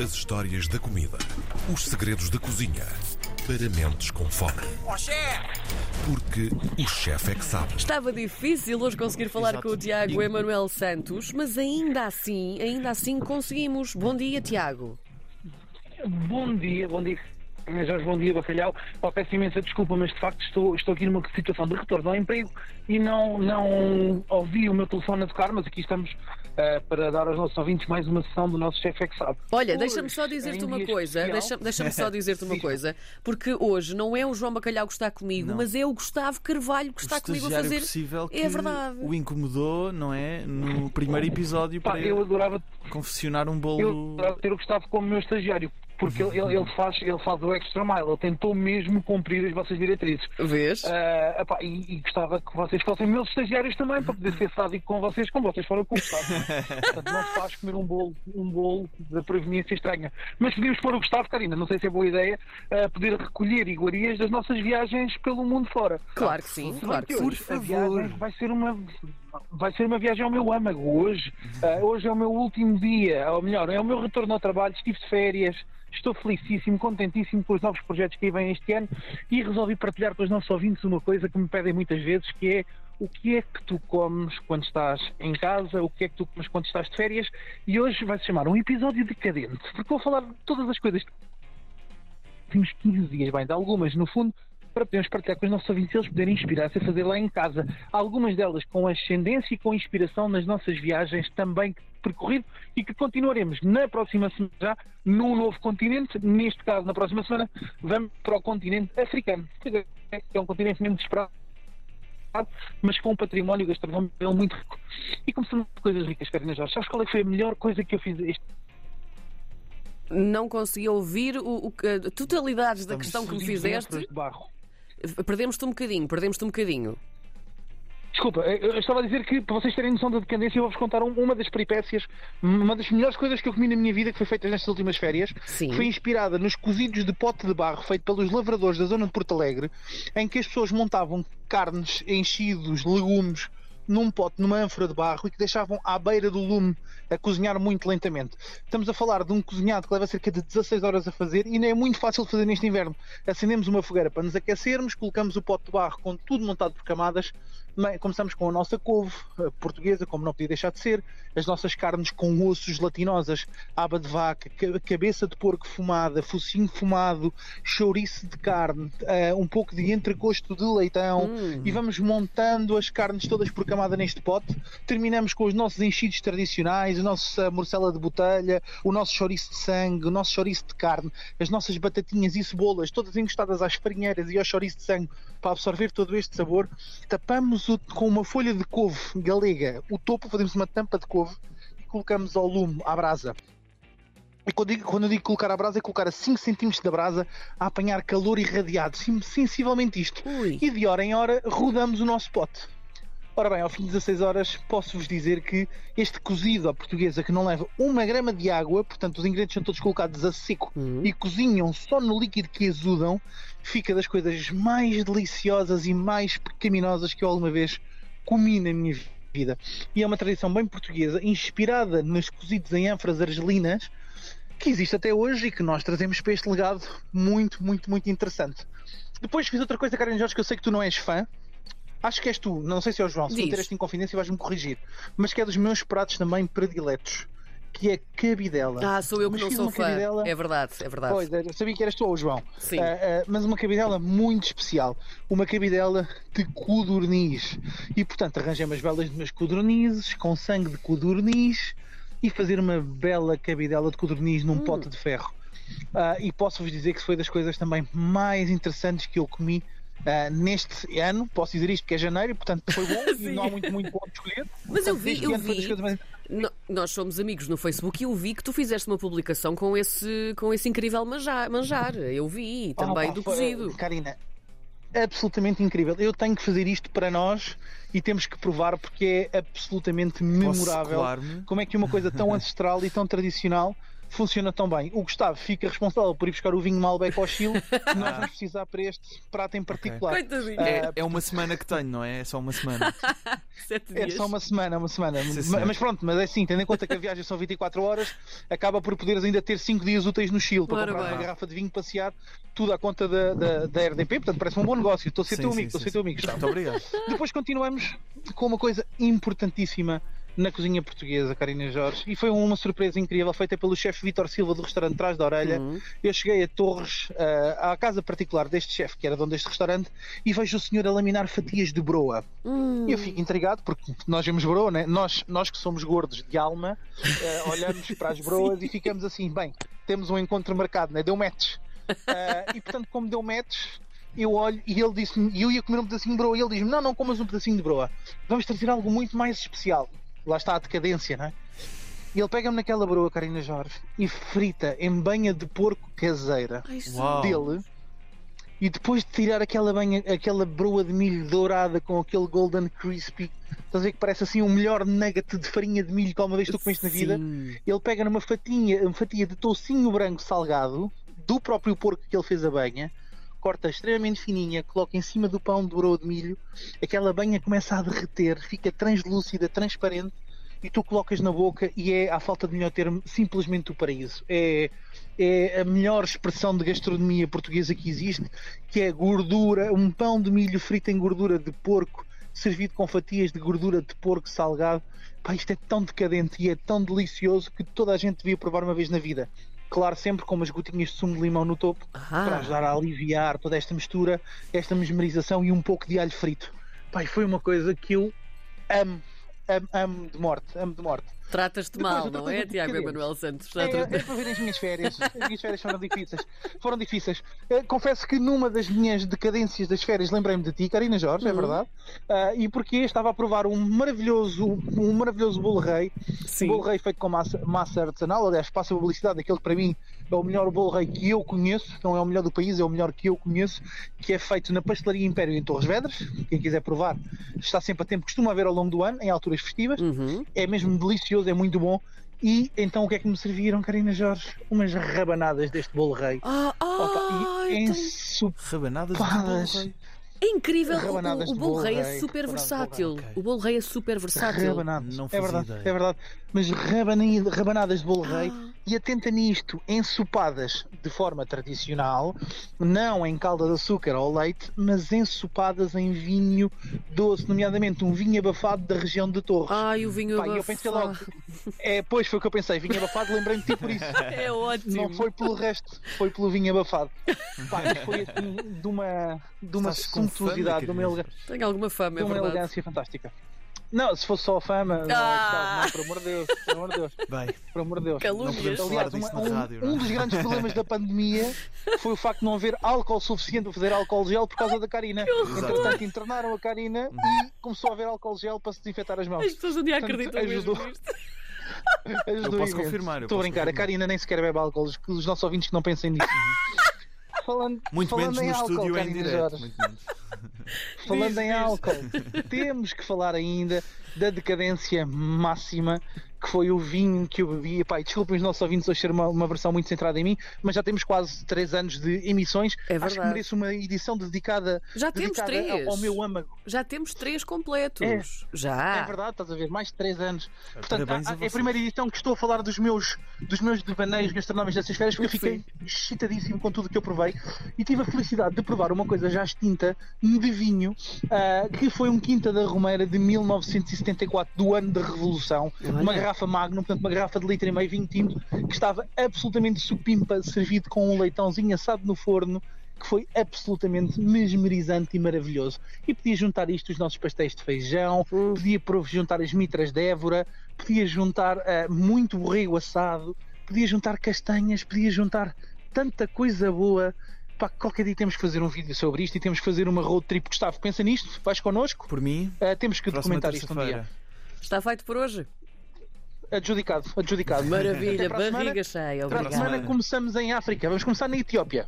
As histórias da comida. Os segredos da cozinha. Para mentes com fome. Ó chefe! Porque o chefe é que sabe. Estava difícil hoje conseguir falar Exato. com o Tiago Emanuel Santos, mas ainda assim, ainda assim conseguimos. Bom dia, Tiago. Bom dia, bom dia. Jorge, bom dia, Bacalhau. Pá, peço imensa desculpa, mas de facto estou, estou aqui numa situação de retorno ao emprego e não, não ouvi o meu telefone a tocar, mas aqui estamos eh, para dar aos nossos ouvintes mais uma sessão do nosso chefe é que sabe. Olha, deixa-me só dizer-te uma coisa. especial- Deixa- Deixa-me só dizer-te uma coisa. Porque hoje não é o João Bacalhau que está comigo, Não. mas é o Gustavo Carvalho que está o comigo a fazer. possível que É verdade. o incomodou, não é? No primeiro episódio Pá, para eu adorava, confeccionar um eu bolo. adorava ter o Gustavo como meu estagiário, porque ele, ele, ele faz, ele faz o extra mile, ele tentou mesmo cumprir as vossas diretrizes. Vês? Ah, epá, e, e gostava que vocês fossem meus estagiários também para poder ser sádico com vocês, como vocês foram com o Gustavo. Portanto, não se faz comer um bolo, um bolo da proveniência estranha. Mas podíamos pôr o Gustavo, Karina, não sei se é boa ideia, a poder recolher iguarias das nossas viagens pelo mundo fora. Claro que sim, claro que sim. A viagem vai ser uma vai ser uma viagem ao meu âmago hoje. Ah, hoje é o meu último dia, ou melhor, é o meu retorno ao trabalho, estive de férias. Estou felicíssimo, contentíssimo com os novos projetos que aí vêm este ano e resolvi partilhar com os nossos ouvintes uma coisa que me pedem muitas vezes, que é o que é que tu comes quando estás em casa, o que é que tu comes quando estás de férias e hoje vai se chamar um episódio decadente, porque vou falar de todas as coisas temos 15 dias, bem, de algumas, no fundo, para podermos partilhar com os nossos ouvintes e eles poderem inspirar-se a fazer lá em casa. Algumas delas com ascendência e com inspiração nas nossas viagens também percorrido e que continuaremos na próxima semana já num novo continente, neste caso na próxima semana vamos para o continente africano, que é um continente mesmo desesperado mas com um património gastronómico muito rico. E começando por coisas ricas, Karina Jorge, sabes qual é que foi a melhor coisa que eu fiz este Não consegui ouvir o, o, a totalidade da Estamos questão que me fizeste. de barro? Perdemos-te um bocadinho, perdemos-te um bocadinho. Desculpa, eu estava a dizer que para vocês terem noção da decadência, eu vou-vos contar um- uma das peripécias, uma das melhores coisas que eu comi na minha vida, que foi feita nestas últimas férias. Sim. Foi inspirada nos cozidos de pote de barro feito pelos lavradores da zona de Porto Alegre, em que as pessoas montavam carnes, enchidos, legumes num pote, numa ânfora de barro e que deixavam à beira do lume a cozinhar muito lentamente. Estamos a falar de um cozinhado que leva cerca de 16 horas a fazer e não é muito fácil de fazer neste inverno. Acendemos uma fogueira para nos aquecermos, colocamos o pote de barro com tudo montado por camadas, começamos com a nossa couve portuguesa, como não podia deixar de ser, as nossas carnes com ossos gelatinosas, aba de vaca, ca- cabeça de porco fumada, focinho fumado, chouriço de carne, eh, um pouco de entrecosto de leitão Hum. e vamos montando as carnes todas por camada neste pote. Terminamos com os nossos enchidos tradicionais, a nossa morcela de botelha, o nosso chouriço de sangue, o nosso chouriço de carne, as nossas batatinhas e cebolas, todas encostadas às farinheiras e ao chouriço de sangue para absorver todo este sabor. Tapamos o- com uma folha de couve galega o topo, fazemos uma tampa de couve e colocamos ao lume, à brasa. E quando, digo, quando eu digo colocar à brasa, é colocar a 5 cm da brasa a apanhar calor irradiado, sensivelmente isto. Ui. E de hora em hora rodamos o nosso pote. Ora bem, ao fim de 16 horas, posso-vos dizer que este cozido à portuguesa, que não leva uma grama de água, portanto os ingredientes são todos colocados a seco Hum. e cozinham só no líquido que exudam, fica das coisas mais deliciosas e mais pecaminosas que eu alguma vez comi na minha vida. E é uma tradição bem portuguesa, inspirada nos cozidos em ânforas argelinas, que existe até hoje e que nós trazemos para este legado muito, muito, muito interessante. Depois fiz outra coisa, Karen Jorge, que eu sei que tu não és fã. Acho que és tu, não sei se é o João, se Diz. meter esta inconfidência vais-me corrigir. Mas que é dos meus pratos também prediletos, que é cabidela. Ah, sou eu que Mas não sou fã. cabidela- É verdade, é verdade. Pois, eu sabia que eras tu ou o João. Sim. Ah, ah, mas uma cabidela muito especial. Uma cabidela de codorniz. E, portanto, arranjei umas belas de meus codornizes, com sangue de codorniz, e fazer uma bela cabidela de codorniz num Hum. pote de ferro. Ah, e posso-vos dizer que foi das coisas também mais interessantes que eu comi ah, neste ano. Posso dizer isto porque é janeiro, e, portanto, foi bom. e não há muito, muito bom de escolher. Mas eu Portanto, vi, eu foi vi. coisas mais No- nós somos amigos no Facebook e eu vi que tu fizeste uma publicação com esse, com esse incrível manjar. manjar. Eu vi também Ah, do pá, foi- cozido. Karina, absolutamente incrível. Eu tenho que fazer isto para nós e temos que provar porque é absolutamente memorável. Como é que uma coisa tão ancestral e tão tradicional funciona tão bem. O Gustavo fica responsável por ir buscar o vinho Malbec ao Chile, que nós vamos precisar para este prato em particular. Coitadinho. É, é uma semana que tenho, não é? É só uma semana. Sete É só uma semana, uma semana. Sim, mas, mas pronto, mas é assim, tendo em conta que a viagem são 24 horas, acaba por poderes ainda ter 5 dias úteis no Chile para Ora comprar bem. uma garrafa de vinho, passear, tudo à conta da, da, da RDP, portanto parece um bom negócio. Estou a ser Sim, teu sim, amigo, estou a sim, ser teu sim. amigo. Muito obrigado. Depois continuamos com uma coisa importantíssima na cozinha portuguesa, Karina Jorge, e foi uma surpresa incrível feita pelo chefe Vítor Silva do restaurante Trás da Orelha. Uhum. Eu cheguei a Torres, ah, à casa particular deste chefe, que era dono deste restaurante, e vejo o senhor a laminar fatias de broa. Hum. E eu fico intrigado porque nós vemos broa, né? nós, nós que somos gordos de alma, eh, olhamos para as broas e ficamos assim, bem, temos um encontro marcado, né? deu match. Eh, e portanto, como deu match, eu olho e ele disse-me, e eu ia comer um pedacinho de broa, e ele diz-me: Não, não comas um pedacinho de broa, vamos trazer algo muito mais especial. Lá está a decadência, não é? E ele pega-me naquela broa, Karina Jorge, e frita em banha de porco caseira Ai, dele e depois de tirar aquela banha, aquela broa de milho dourada com aquele golden crispy, estás a ver que parece assim o melhor nugget de farinha de milho que alguma vez tu comeste na vida. Sim. Ele pega numa fatinha, uma fatia de toucinho branco salgado do próprio porco que ele fez a banha, corta extremamente fininha, coloca em cima do pão de broa de milho, aquela banha começa a derreter, fica translúcida, transparente. E tu colocas na boca e é, à falta de melhor termo, simplesmente o paraíso. É, é a melhor expressão de gastronomia portuguesa que existe, que é gordura, um pão de milho frito em gordura de porco, servido com fatias de gordura de porco salgado. Pá, isto é tão decadente e é tão delicioso que toda a gente devia provar uma vez na vida. Claro, sempre com umas gotinhas de sumo de limão no topo, para Ah, ajudar a aliviar toda esta mistura, esta mesmerização e um pouco de alho frito. Pai, foi uma coisa que eu amo, amo, amo de morte, amo de morte. Tratas-te mal, não é, Tiago. Emanuel Santos? É, Trata- é para ver as minhas férias. As minhas férias foram difíceis. Foram difíceis. Eh, confesso que numa das minhas decadências das férias lembrei-me de ti, Karina Jorge, é Uhum. verdade. Ah, e porque estava a provar um maravilhoso, um maravilhoso bolo rei. Sim. Um bolo rei feito com massa, massa artesanal. Aliás, passa a publicidade daquele que para mim é o melhor bolo rei que eu conheço. Não é o melhor do país, é o melhor que eu conheço. Que é feito na Pastelaria Império em Torres Vedras. Quem quiser provar está sempre a tempo. Costuma haver ao longo do ano, em alturas festivas Uhum. é mesmo delicioso, é muito bom. E então o que é que me serviram, Karina Jorge? Umas rabanadas deste bolo rei. Ah, Opa, ah, e então- Rabanadas de bolo rei. é incrível. Rabanadas O, o bolo rei é super versátil. O bolo rei é super versátil. Rabanadas. Não é verdade, ideia. é verdade. Mas rabanadas de bolo rei. E atenta nisto, ensopadas de forma tradicional, não em calda de açúcar ou leite, mas ensopadas em vinho doce, nomeadamente um vinho abafado da região de Torres. Ai, o vinho Pá, e eu pensei logo, abafado. é, pois foi o que eu pensei, vinho abafado, lembrei-me de ti por isso. É ótimo. Não foi pelo resto, foi pelo vinho abafado. Pá, mas foi assim de uma, de uma suntuosidade, de uma, elega- Tenho alguma fama, de é uma verdade. elegância fantástica. Não, se fosse só a fama, não, Ah. não, por amor de Deus, por amor de Deus, Bem, por amor de Deus. Calúnias. não Aliás, disso uma- na um, rádio, não um é? dos grandes problemas da pandemia foi o facto de não haver álcool suficiente para fazer álcool gel por causa da Karina. Entretanto, internaram a Karina e começou a haver álcool gel para se desinfetar as mãos. As pessoas dia Portanto, acreditam mesmo ajudou. nisto. Ajudou posso imenso. confirmar, eu Estou a posso brincar, a confirmar. Karina nem sequer bebe álcool, os- os nossos ouvintes que não pensem nisso. Falando, muito falando menos em no álcool, estúdio em Karina direto. Jorge. Muito menos. Falando Diz, em diz. álcool, temos que falar ainda da decadência máxima que foi o vinho que eu bebi. Epá, e desculpem os nossos ouvintes hoje ser uma, uma versão muito centrada em mim, mas já temos quase 3 anos de emissões. É Acho que verdade. mereço uma edição dedicada, Já temos dedicada três. ao, ao meu âmago. Já temos três completos. É. Já. É verdade, estás a ver? Mais de 3 anos. Portanto, Parabéns há- a é a primeira edição que estou a falar dos meus, dos meus devaneios gastronómicos dessas férias, porque eu fiquei Sim. excitadíssimo com tudo que eu provei e tive a felicidade de provar uma coisa já extinta de vinho, ah, que foi um Quinta da Romeira de 1974, do ano da Revolução. Olha. Uma garrafa Magnum, portanto, uma garrafa de litro e meio vinho tinto, que estava absolutamente supimpa, servido com um leitãozinho assado no forno. Que foi absolutamente mesmerizante e maravilhoso. E podia juntar isto os nossos pastéis de feijão, Hum. podia juntar as mitras de Évora, podia juntar ah, muito borrego assado, podia juntar castanhas, podia juntar tanta coisa boa. Pá, qualquer dia temos que fazer um vídeo sobre isto e temos que fazer uma road trip. Gustavo, pensa nisto? Vais connosco? Por mim, Ah, temos que documentar isto um dia. Está feito por hoje. Adjudicado, adjudicado. Maravilha, semana. barriga cheia. Para a Obrigada. semana começamos em África. Vamos começar na Etiópia.